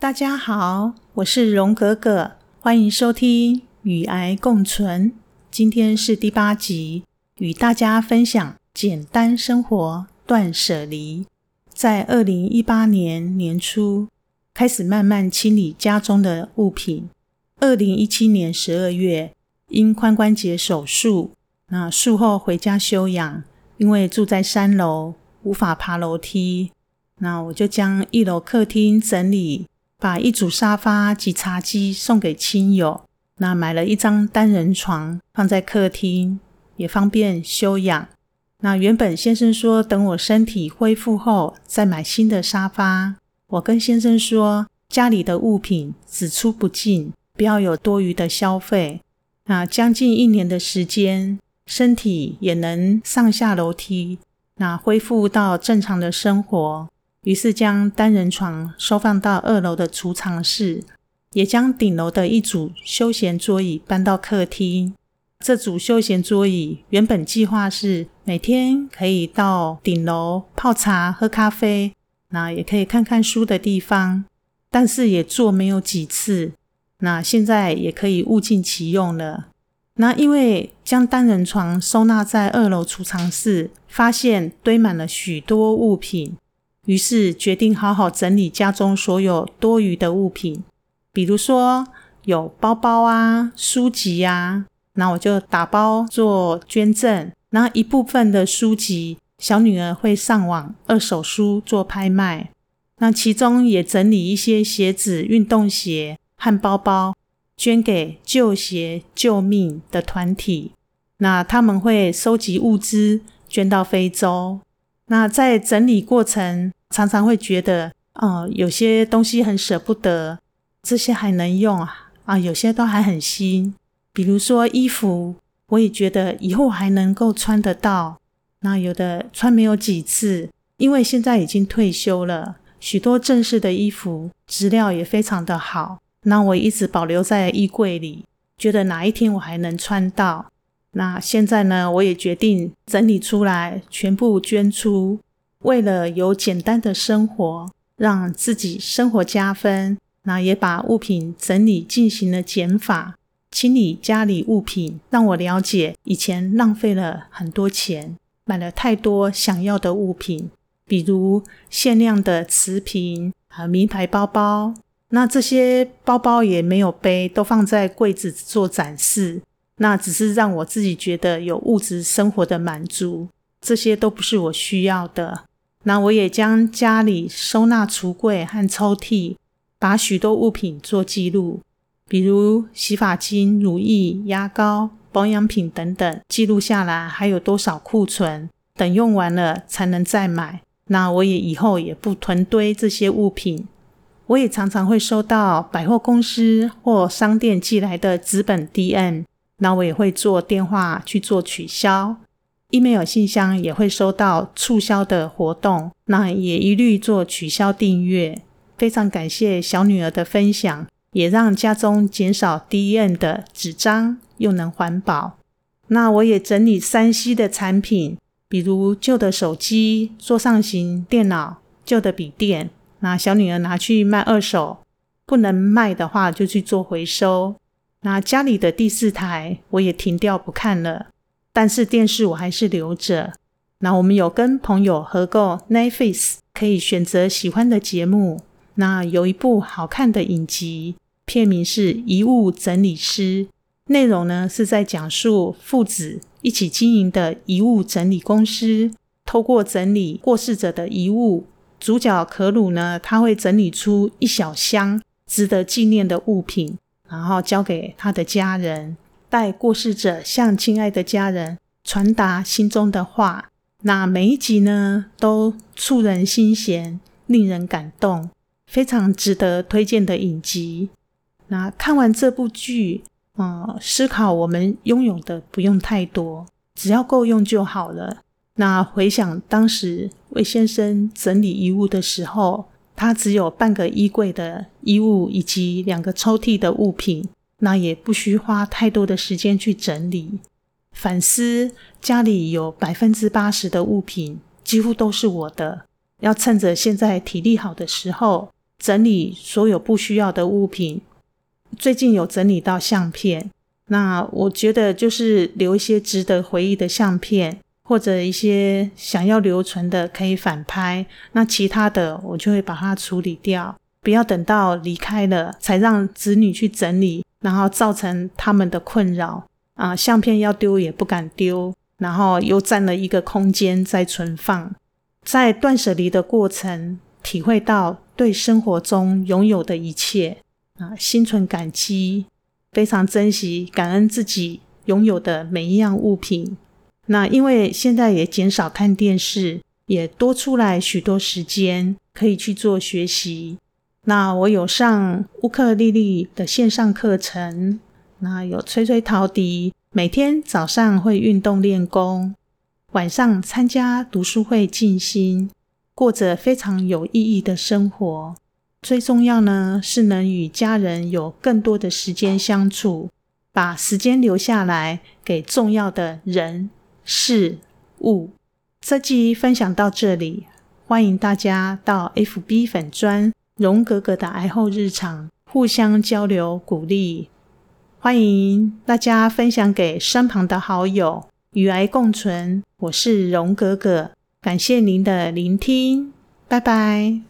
大家好，我是荣格格，欢迎收听《与癌共存》。今天是第八集，与大家分享简单生活、断舍离。在二零一八年年初开始慢慢清理家中的物品。二零一七年十二月，因髋关节手术，那术后回家休养。因为住在三楼，无法爬楼梯，那我就将一楼客厅整理。把一组沙发及茶几送给亲友，那买了一张单人床放在客厅，也方便休养。那原本先生说等我身体恢复后再买新的沙发，我跟先生说家里的物品只出不进，不要有多余的消费。那将近一年的时间，身体也能上下楼梯，那恢复到正常的生活。于是将单人床收放到二楼的储藏室，也将顶楼的一组休闲桌椅搬到客厅。这组休闲桌椅原本计划是每天可以到顶楼泡茶、喝咖啡，那也可以看看书的地方，但是也坐没有几次。那现在也可以物尽其用了。那因为将单人床收纳在二楼储藏室，发现堆满了许多物品。于是决定好好整理家中所有多余的物品，比如说有包包啊、书籍啊，那我就打包做捐赠。那一部分的书籍，小女儿会上网二手书做拍卖。那其中也整理一些鞋子、运动鞋和包包，捐给救鞋救命的团体。那他们会收集物资，捐到非洲。那在整理过程。常常会觉得，哦，有些东西很舍不得，这些还能用啊，啊，有些都还很新。比如说衣服，我也觉得以后还能够穿得到。那有的穿没有几次，因为现在已经退休了，许多正式的衣服质料也非常的好。那我一直保留在衣柜里，觉得哪一天我还能穿到。那现在呢，我也决定整理出来，全部捐出。为了有简单的生活，让自己生活加分，那也把物品整理进行了减法，清理家里物品，让我了解以前浪费了很多钱，买了太多想要的物品，比如限量的瓷瓶和名牌包包。那这些包包也没有背，都放在柜子做展示，那只是让我自己觉得有物质生活的满足，这些都不是我需要的。那我也将家里收纳橱柜和抽屉，把许多物品做记录，比如洗发精、乳液、牙膏、保养品等等，记录下来还有多少库存，等用完了才能再买。那我也以后也不囤堆这些物品。我也常常会收到百货公司或商店寄来的纸本 DM，那我也会做电话去做取消。email 信箱也会收到促销的活动，那也一律做取消订阅。非常感谢小女儿的分享，也让家中减少 DM 的纸张，又能环保。那我也整理三 C 的产品，比如旧的手机、桌上型电脑、旧的笔电，那小女儿拿去卖二手，不能卖的话就去做回收。那家里的第四台我也停掉不看了。但是电视我还是留着。那我们有跟朋友合购 Netflix，可以选择喜欢的节目。那有一部好看的影集，片名是《遗物整理师》，内容呢是在讲述父子一起经营的遗物整理公司，透过整理过世者的遗物，主角可鲁呢他会整理出一小箱值得纪念的物品，然后交给他的家人。带过世者向亲爱的家人传达心中的话，那每一集呢都触人心弦，令人感动，非常值得推荐的影集。那看完这部剧，嗯，思考我们拥有的不用太多，只要够用就好了。那回想当时魏先生整理遗物的时候，他只有半个衣柜的衣物以及两个抽屉的物品。那也不需花太多的时间去整理、反思。家里有百分之八十的物品几乎都是我的，要趁着现在体力好的时候，整理所有不需要的物品。最近有整理到相片，那我觉得就是留一些值得回忆的相片，或者一些想要留存的可以反拍。那其他的我就会把它处理掉，不要等到离开了才让子女去整理，然后造成他们的困扰啊。相片要丢也不敢丢，然后又占了一个空间在存放。在断舍离的过程，体会到对生活中拥有的一切。啊，心存感激，非常珍惜、感恩自己拥有的每一样物品。那因为现在也减少看电视，也多出来许多时间可以去做学习。那我有上乌克丽丽的线上课程，那有吹吹陶笛，每天早上会运动练功，晚上参加读书会静心，过着非常有意义的生活。最重要呢，是能与家人有更多的时间相处，把时间留下来给重要的人事物。这集分享到这里，欢迎大家到 FB 粉专荣格格的癌后日常互相交流鼓励。欢迎大家分享给身旁的好友，与癌共存。我是荣格格，感谢您的聆听，拜拜。